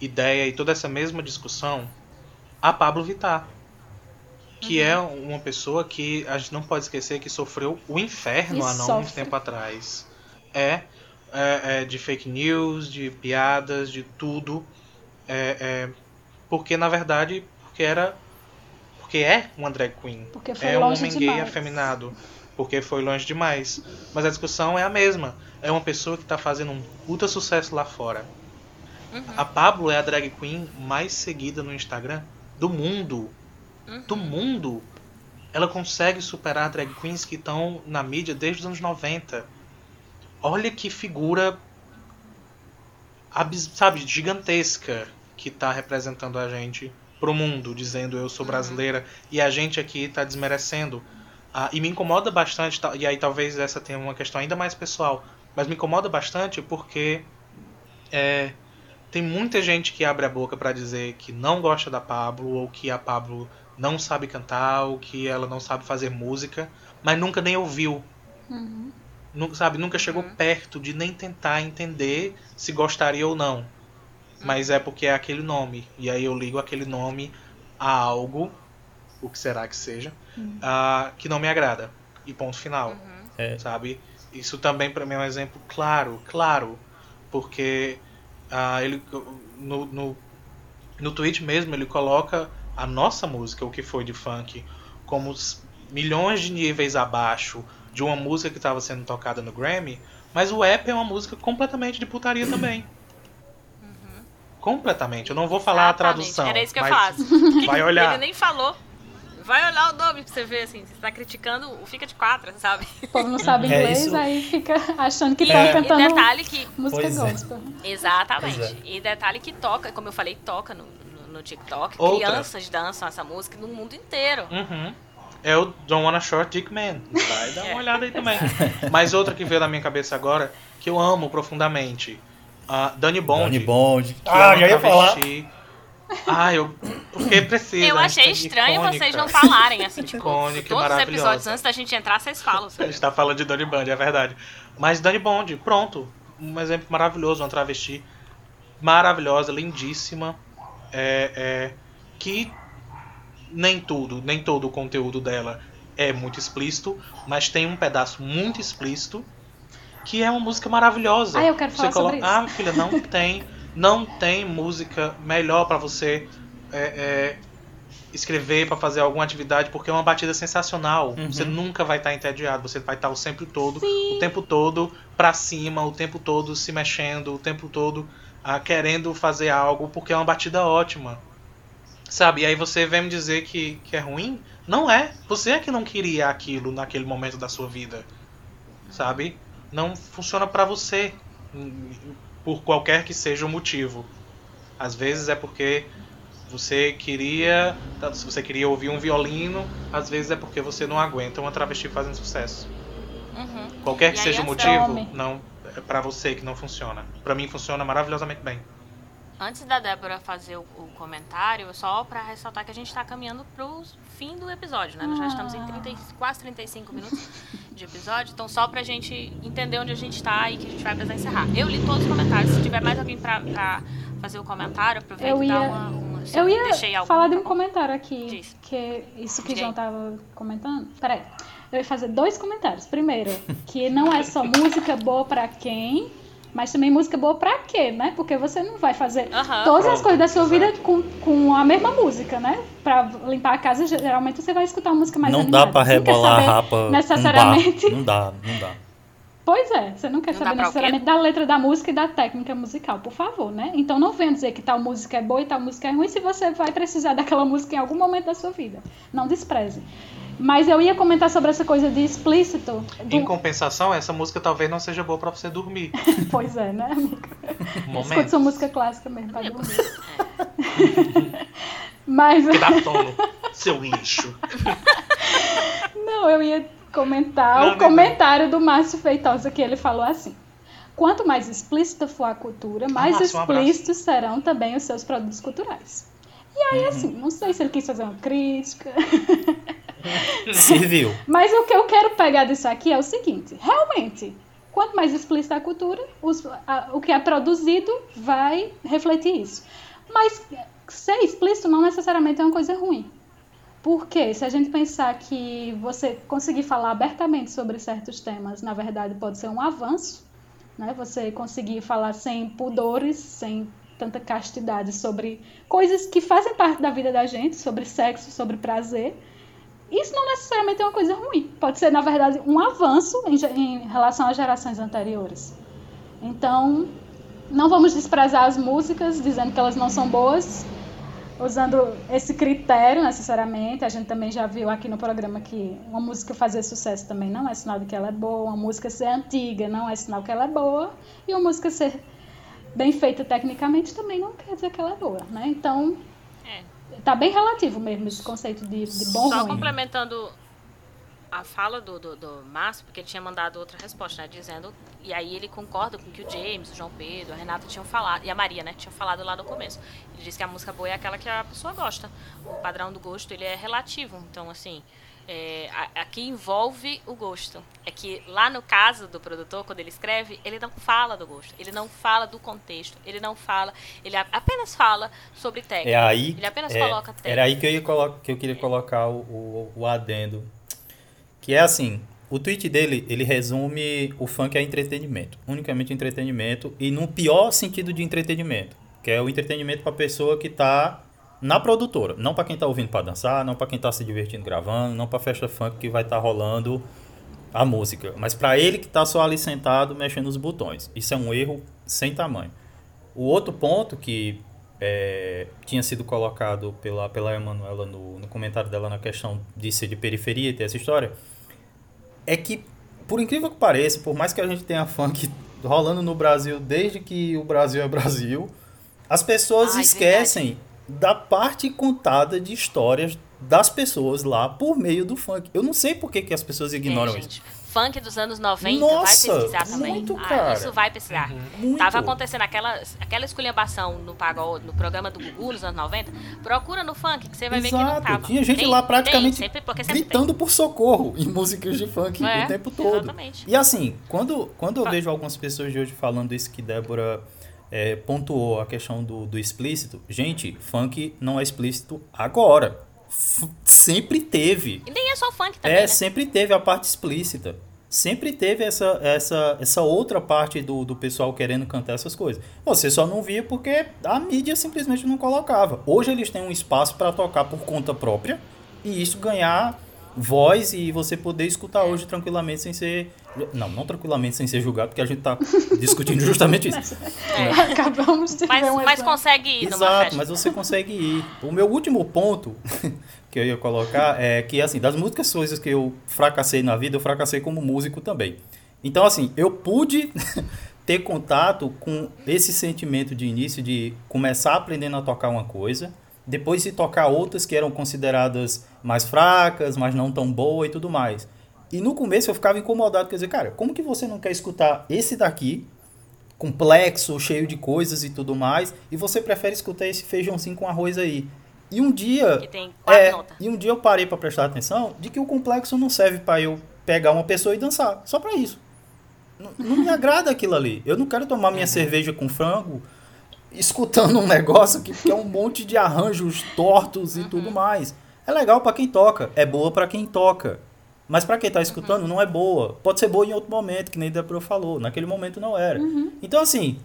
ideia e toda essa mesma discussão? A Pablo Vittar. Que Uhum. é uma pessoa que a gente não pode esquecer que sofreu o inferno E há não muito tempo atrás. É, é, é, de fake news, de piadas, de tudo. É, é, porque na verdade, porque era. Porque é uma drag queen. Porque foi é um homem gay demais. afeminado. Porque foi longe demais. Mas a discussão é a mesma. É uma pessoa que tá fazendo um puta sucesso lá fora. Uhum. A Pablo é a drag queen mais seguida no Instagram do mundo. Uhum. Do mundo. Ela consegue superar drag queens que estão na mídia desde os anos 90. Olha que figura sabe, gigantesca que tá representando a gente pro mundo, dizendo eu sou brasileira e a gente aqui tá desmerecendo. Ah, e me incomoda bastante, ta- e aí talvez essa tenha uma questão ainda mais pessoal, mas me incomoda bastante porque é, tem muita gente que abre a boca pra dizer que não gosta da Pablo, ou que a Pablo não sabe cantar, ou que ela não sabe fazer música, mas nunca nem ouviu. Uhum. Nu- sabe, nunca chegou Uhum. perto de nem tentar entender se gostaria ou não. Mas é porque é aquele nome. E aí eu ligo aquele nome a algo, o que será que seja, ah, que não me agrada. E ponto final. Uhum. É. Sabe? Isso também pra mim é um exemplo claro, claro. Porque ah, ele no, no, no tweet mesmo ele coloca a nossa música, o que foi de funk, como milhões de níveis abaixo de uma música que estava sendo tocada no Grammy, mas o app é uma música completamente de putaria também. Completamente. Eu não vou falar a Exatamente. tradução. Era isso que eu falar. *laughs* Vai olhar. Ele nem falou. Vai olhar o nome pra você ver, assim. Você tá criticando o Fica de Quatro, sabe? O povo não sabe É inglês, isso. aí fica achando que E, tá e cantando detalhe que música Pois é. gospel. Exatamente. Pois é. E detalhe que toca, como eu falei, toca no, no, no TikTok. Outra. Crianças dançam essa música no mundo inteiro. Uhum. É o Don't Wanna Short Dick Man. Vai dar É. uma olhada aí também. *laughs* Mas outra que veio na minha cabeça agora, que eu amo profundamente. A Dani Bond. Dani Bond. que é Ah, já ia falar. Ah, eu. Porque precisa. eu a achei estranho icônica. vocês não falarem, assim, *laughs* tipo, Icônica todos os episódios antes da gente entrar, vocês falam. A Sabe? gente tá falando de Dani Bond, é verdade. Mas Dani Bond, pronto. Um exemplo maravilhoso, uma travesti maravilhosa, lindíssima. É, é, que nem tudo, nem todo o conteúdo dela é muito explícito, mas tem um pedaço muito explícito que é uma música maravilhosa. Ah, eu quero Você falar sobre coloca- isso. Ah, filha, não *laughs* tem, não tem música melhor pra você é, é, escrever pra fazer alguma atividade, porque é uma batida sensacional. Uhum. Você nunca vai estar entediado, você vai estar o sempre todo, o tempo todo pra cima, o tempo todo se mexendo, o tempo todo ah, querendo fazer algo, porque é uma batida ótima. Sabe? E aí você vem me dizer que, que é ruim? Não é. Você é que não queria aquilo naquele momento da sua vida. Sabe? Não funciona pra você. Por qualquer que seja o motivo. Às vezes é porque você queria. Se você queria ouvir um violino, às vezes é porque você não aguenta uma travesti fazendo sucesso. Uhum. Qualquer que seja o da motivo, homem. não é pra você que não funciona. Pra mim funciona maravilhosamente bem. Antes da Débora fazer o, o comentário, só pra ressaltar que a gente tá caminhando pro fim do episódio, né? Nós já estamos em 30, e- quase 35 minutos de episódio, então só pra gente entender onde a gente tá e que a gente vai precisar encerrar. Eu li todos os comentários, se tiver mais alguém pra fazer o comentário, aproveita e dá ia- uma... uma Eu deixei ia algum, falar de um comentário aqui, Diz. que é isso que aí. João tava comentando. Peraí, eu ia fazer dois comentários. Primeiro, que não é só música boa pra quem Mas também música boa pra quê, né? Porque você não vai fazer todas as coisas da sua vida exato. com, com a mesma música, né? Pra limpar a casa, geralmente você vai escutar uma música mais não animada. dá pra rebolar a rapa necessariamente. Não dá, não dá. Pois é, você não quer Não saber necessariamente da letra da música e da técnica musical, por favor, né? Então não venha dizer que tal música é boa e tal música é ruim se você vai precisar *laughs* daquela música em algum momento da sua vida. Não despreze. Mas eu ia comentar sobre essa coisa de explícito. do- Em compensação, essa música talvez não seja boa pra você dormir. *laughs* Pois é, né, amiga? Um momento. sua música clássica mesmo pra dormir. *laughs* Mas Que dá sono, seu lixo. *laughs* Não, eu ia comentar Não, o não, comentário do Márcio Feitosa, que ele falou assim. Quanto mais explícita for a cultura, mais Márcio, um abraço. explícitos serão também os seus produtos culturais. E aí, assim, não sei se ele quis fazer uma crítica, *laughs* Serviu. mas o que eu quero pegar disso aqui é o seguinte: realmente, quanto mais explícita a cultura, os- a- o que é produzido vai refletir isso. Mas ser explícito não necessariamente é uma coisa ruim. Porque se a gente pensar que você conseguir falar abertamente sobre certos temas, na verdade pode ser um avanço, né? Você conseguir falar sem pudores, sem tanta castidade sobre coisas que fazem parte da vida da gente, sobre sexo, sobre prazer. Isso não necessariamente é uma coisa ruim. Pode ser, na verdade, um avanço em, em relação às gerações anteriores. Então, não vamos desprezar as músicas dizendo que elas não são boas, usando esse critério necessariamente. A gente também já viu aqui no programa que uma música fazer sucesso também não é sinal de que ela é boa, uma música ser antiga não é sinal que ela é boa, e uma música ser bem feita tecnicamente também não quer dizer que ela é boa, né? Então, É. tá bem relativo mesmo esse conceito de, de bom Só ruim. complementando a fala do, do, do Márcio, porque ele tinha mandado outra resposta, né? Dizendo. E aí ele concorda com o que o James, o João Pedro, a Renata tinham falado. E a Maria, né? Tinham falado lá no começo. Ele disse que a música boa é aquela que a pessoa gosta. O padrão do gosto, ele é relativo. Então, assim. É, a- aqui envolve o gosto. É que lá no caso do produtor, quando ele escreve, ele não fala do gosto, ele não fala do contexto, ele não fala, ele a- apenas fala sobre técnica. É aí. Ele apenas é, coloca técnica. Era aí que eu, ia que eu queria colocar o, o, o adendo. Que é assim, o tweet dele, ele resume o funk a entretenimento. Unicamente entretenimento. E no pior sentido de entretenimento. Que é o entretenimento pra pessoa que tá na produtora. Não pra quem tá ouvindo pra dançar, não pra quem tá se divertindo gravando, não pra festa funk que vai estar rolando a música. Mas pra ele que tá só ali sentado mexendo os botões. Isso é um erro sem tamanho. O outro ponto que é, tinha sido colocado pela, pela Emanuela no, no comentário dela na questão de ser de periferia e ter essa história, é que, por incrível que pareça, por mais que a gente tenha funk rolando no Brasil desde que o Brasil é Brasil, as pessoas Ah, é esquecem da parte contada de histórias das pessoas lá por meio do funk. Eu não sei por que, que as pessoas ignoram É, isso. gente. Funk dos anos 90, Nossa, vai pesquisar também. muito, Ah, cara. isso vai pesquisar. Muito. Tava acontecendo aquela, aquela esculhambação no pagode, no programa do Gugu nos anos 90. Procura no funk, que você vai ver que não Exato. tava. Tinha gente Tem- lá tem, praticamente sempre, porque sempre gritando por socorro em músicas de funk É, o tempo todo. exatamente. E assim, quando, quando eu Fa- vejo algumas pessoas de hoje falando isso que Débora é, pontuou, a questão do, do explícito, gente, funk não é explícito agora. F- sempre teve. E nem é só funk também, É, né? sempre teve a parte explícita. Sempre teve essa, essa, essa outra parte do, do pessoal querendo cantar essas coisas. Você só não via porque a mídia simplesmente não colocava. Hoje eles têm um espaço para tocar por conta própria e isso ganhar voz e você poder escutar hoje tranquilamente sem ser. Não, não tranquilamente sem ser julgado, porque a gente tá *laughs* discutindo justamente isso. É. Acabamos de Mas, ver um mas consegue ir numa Exato, festa. mas você consegue ir. O meu último ponto *laughs* que eu ia colocar é que, assim, das músicas coisas que eu fracassei na vida, eu fracassei como músico também. Então, assim, eu pude *laughs* ter contato com esse sentimento de início de começar aprendendo a tocar uma coisa, depois de tocar outras que eram consideradas mais fracas, mas não tão boa e tudo mais. E no começo eu ficava incomodado, quer dizer, cara, como que você não quer escutar esse daqui, complexo, cheio de coisas e tudo mais, e você prefere escutar esse feijãozinho com arroz aí? E um dia Que tem quatro é, e um dia eu parei pra prestar atenção de que o complexo não serve pra eu pegar uma pessoa e dançar, só pra isso. Não, não me agrada aquilo ali. Eu não quero tomar minha cerveja com frango escutando um negócio que, que é um monte de arranjos tortos e tudo mais. É legal pra quem toca, é boa pra quem toca. Mas pra quem tá escutando, não é boa. Pode ser boa em outro momento, que nem Débora falou. Naquele momento não era. Então, assim,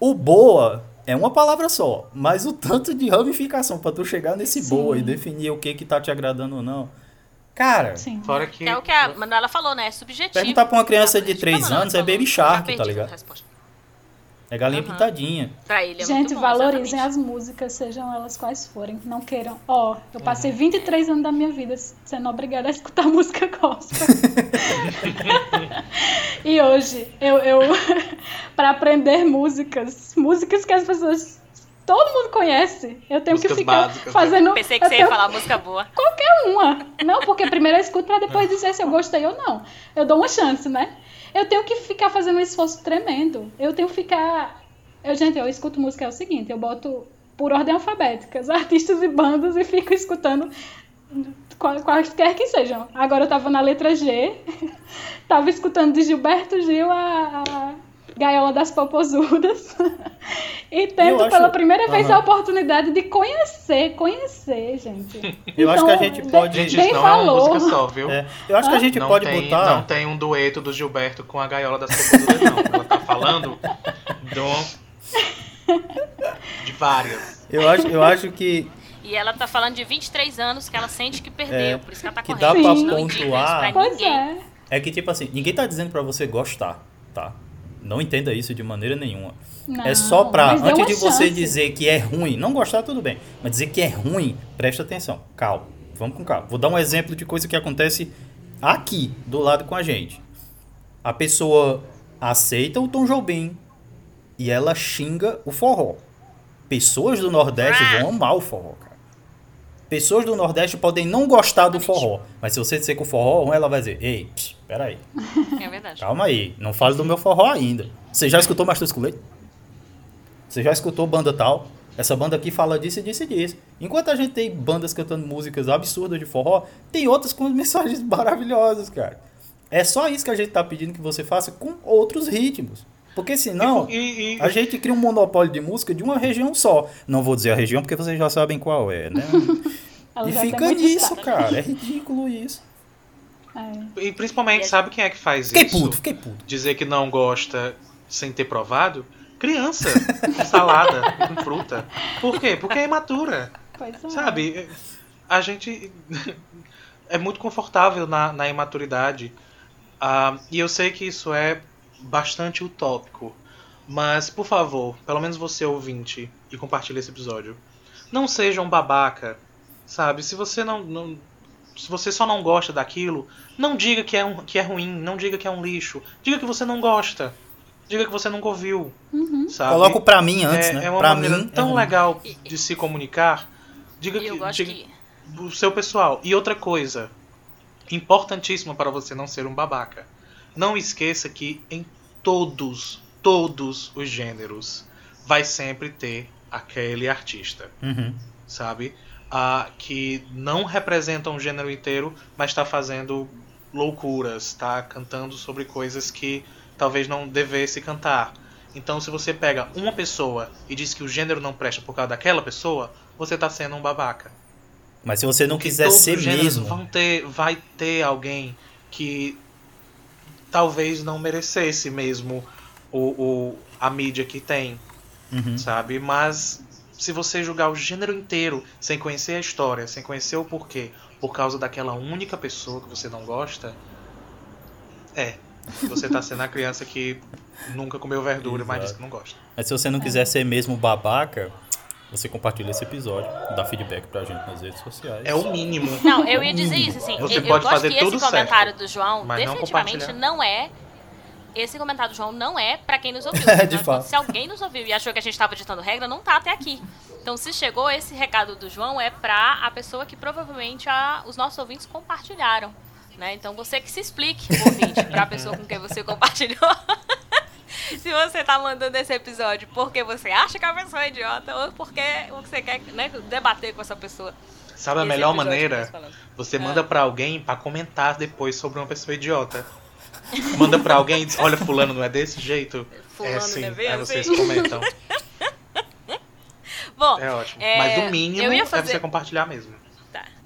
o boa é uma palavra só. Mas o tanto de ramificação pra tu chegar nesse Sim. boa e definir o que que tá te agradando ou não. Cara, Sim. Fora que. Que é o que a Manuela falou, né? É subjetivo. Perguntar pra uma criança de Tipo, três a Manuela anos é Baby Shark, tá a ligado? resposta. É galinha Aham. pintadinha. Pra ele é Gente, bom, valorizem exatamente. as músicas, sejam elas quais forem. Não queiram. Ó, eu passei 23 anos da minha vida sendo obrigada a escutar *laughs* música gospel. e hoje, eu, eu *laughs* para aprender músicas, músicas que as pessoas. Todo mundo conhece. Eu tenho Músicas que ficar básicas, né? fazendo. Pensei que eu você ia tenho- falar música boa. uma. Não, porque primeiro eu escuto pra depois dizer se eu gostei ou não. Eu dou uma chance, né? Eu tenho que ficar fazendo um esforço tremendo. Eu tenho que ficar. Eu, gente, eu escuto música é o seguinte, eu boto por ordem alfabética, os *laughs* artistas e bandas e fico escutando quaisquer que sejam. Agora eu tava na letra G, *laughs* tava escutando de Gilberto Gil a, a Gaiola das Popozudas. *laughs* E tendo acho- pela primeira vez Aham. a oportunidade de conhecer, conhecer, gente. *laughs* Eu acho que a gente bem- pode- Gente, bem não é falou. uma música só, viu? É, eu acho que a gente não pode tem, botar. Não tem um dueto do Gilberto com a gaiola das Popozudas, não. Ela tá falando do... de várias. Eu acho, eu acho que E ela tá falando de 23 anos que ela sente que perdeu, É, por isso que ela tá que correndo. dá pra isso pontuar. pra Pois ninguém. é. É que, tipo assim, ninguém tá dizendo pra você gostar, tá? Não entenda isso de maneira nenhuma. é Não, só pra, mas dê antes de você chance. dizer que é ruim, não gostar, tudo bem. Mas dizer que é ruim, presta atenção. Calma. Vamos com calma. Vou dar um exemplo de coisa que acontece aqui, do lado com a gente. A pessoa aceita o Tom Jobim e ela xinga o forró. Pessoas do Nordeste Ah. vão amar o forró. Pessoas do Nordeste podem não gostar do forró, mas se você disser que o forró é ruim, ela vai dizer: Ei, psh, peraí, *laughs* É verdade. calma aí, não fale do meu forró ainda. Você já escutou Mastruz com Leite? Você já escutou banda tal? Essa banda aqui fala disso e disso e disso. Enquanto a gente tem bandas cantando músicas absurdas de forró, tem outras com *laughs* mensagens maravilhosas, cara. É só isso que a gente tá pedindo que você faça com outros ritmos. Porque senão, E, e- a gente cria um monopólio de música de uma região só. Não vou dizer a região porque vocês já sabem qual é, né? *laughs* E tem fica nisso, cara. É ridículo isso. É. e principalmente, sabe quem é que faz Fiquei isso? puto, fiquei puto. Dizer que não gosta sem ter provado? Criança, com *laughs* salada com fruta. Por quê? Porque é imatura. Pois é. Sabe, a gente *laughs* é muito confortável na, na imaturidade. Ah, e eu sei que isso é bastante utópico. Mas, por favor, pelo menos você ouvinte e compartilhe esse episódio. Não seja um babaca, sabe? Se você não, não- se você só não gosta daquilo, não diga que é, um, que é ruim, não diga que é um lixo. Diga que você não gosta. Diga que você nunca ouviu, Uhum. sabe? Coloco pra mim antes, é, né? é uma pra maneira mim. é tão ruim. legal de se comunicar. Diga que, diga que. o seu pessoal. E outra coisa, importantíssima para você não ser um babaca. Não esqueça que em todos, todos os gêneros vai sempre ter aquele artista, Uhum. sabe? Ah, que não representa um gênero inteiro, mas está fazendo loucuras, tá cantando sobre coisas que talvez não devesse cantar. Então, se você pega uma pessoa e diz que o gênero não presta por causa daquela pessoa, você tá sendo um babaca. Mas se você não Porque quiser ser mesmo. Vão ter, vai ter alguém que talvez não merecesse mesmo o, o- a mídia que tem, Uhum. sabe? Mas se você julgar o gênero inteiro sem conhecer a história, sem conhecer o porquê, por causa daquela única pessoa que você não gosta, é. Você tá sendo a criança que nunca comeu verdura, mas diz Exato. que não gosta. Mas se você não quiser ser mesmo babaca, você compartilha esse episódio, dá feedback pra gente nas redes sociais. É o mínimo. Não, eu ia dizer isso, assim. *laughs* Você eu, eu pode gosto fazer que esse comentário certo, do João não definitivamente compartilhar. não é. Esse comentário do João não é pra quem nos *laughs* ouviu. É, de Então, fato. Se alguém nos ouviu e achou que a gente tava ditando regra, não tá até aqui. Então, se chegou esse recado do João, é pra a pessoa que provavelmente a- os nossos ouvintes compartilharam. Né? Então, você que se explique, ouvinte, pra pessoa com quem você *laughs* compartilhou. *laughs* se você tá mandando esse episódio porque você acha que a pessoa é idiota ou porque você quer né, debater com essa pessoa. Sabe a Esse melhor maneira? Você É. manda pra alguém pra comentar depois sobre uma pessoa idiota. Manda pra alguém e diz, olha, fulano não é desse jeito? Fulano é não assim. é bem Aí assim. vocês comentam. *laughs* Bom, É ótimo. É, Mas o mínimo é fazer- você compartilhar mesmo.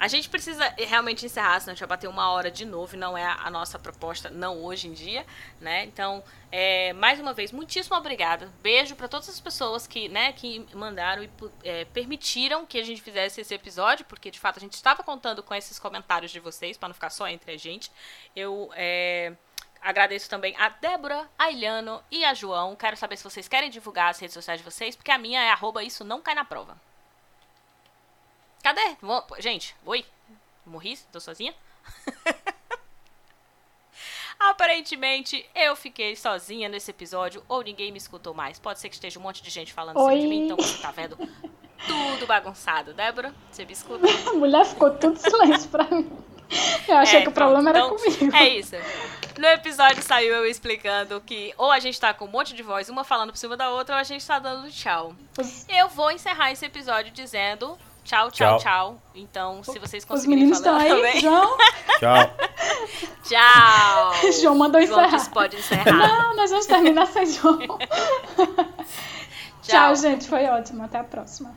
A gente precisa realmente encerrar, senão a gente vai bater uma hora de novo e não é a nossa proposta, não hoje em dia, né? Então, é, mais uma vez, muitíssimo obrigada. Beijo para todas as pessoas que, né, que mandaram e é, permitiram que a gente fizesse esse episódio, porque de fato a gente estava contando com esses comentários de vocês, para não ficar só entre a gente. Eu. É, Agradeço também a Débora, a Ilhano e a João. Quero saber se vocês querem divulgar as redes sociais de vocês, porque a minha é arroba isso não cai na prova. Cadê? Gente, oi? Morri? Tô sozinha? *laughs* Aparentemente, eu fiquei sozinha nesse episódio, ou ninguém me escutou mais. Pode ser que esteja um monte de gente falando de mim, então você tá vendo tudo bagunçado. Débora, você me escuta? *laughs* A mulher ficou tudo silêncio pra mim. Eu achei é, que o problema então, era comigo. É isso. No episódio saiu eu explicando que ou a gente tá com um monte de voz, uma falando por cima da outra, ou a gente tá dando tchau. Eu vou encerrar esse episódio dizendo Tchau, tchau, tchau, tchau. Então, se vocês conseguirem falar Os meninos também. João? tchau. *laughs* tchau. *laughs* João mandou encerrar. João pode encerrar. Não, nós vamos terminar sem João. *laughs* tchau. tchau, gente. Foi ótimo. Até a próxima.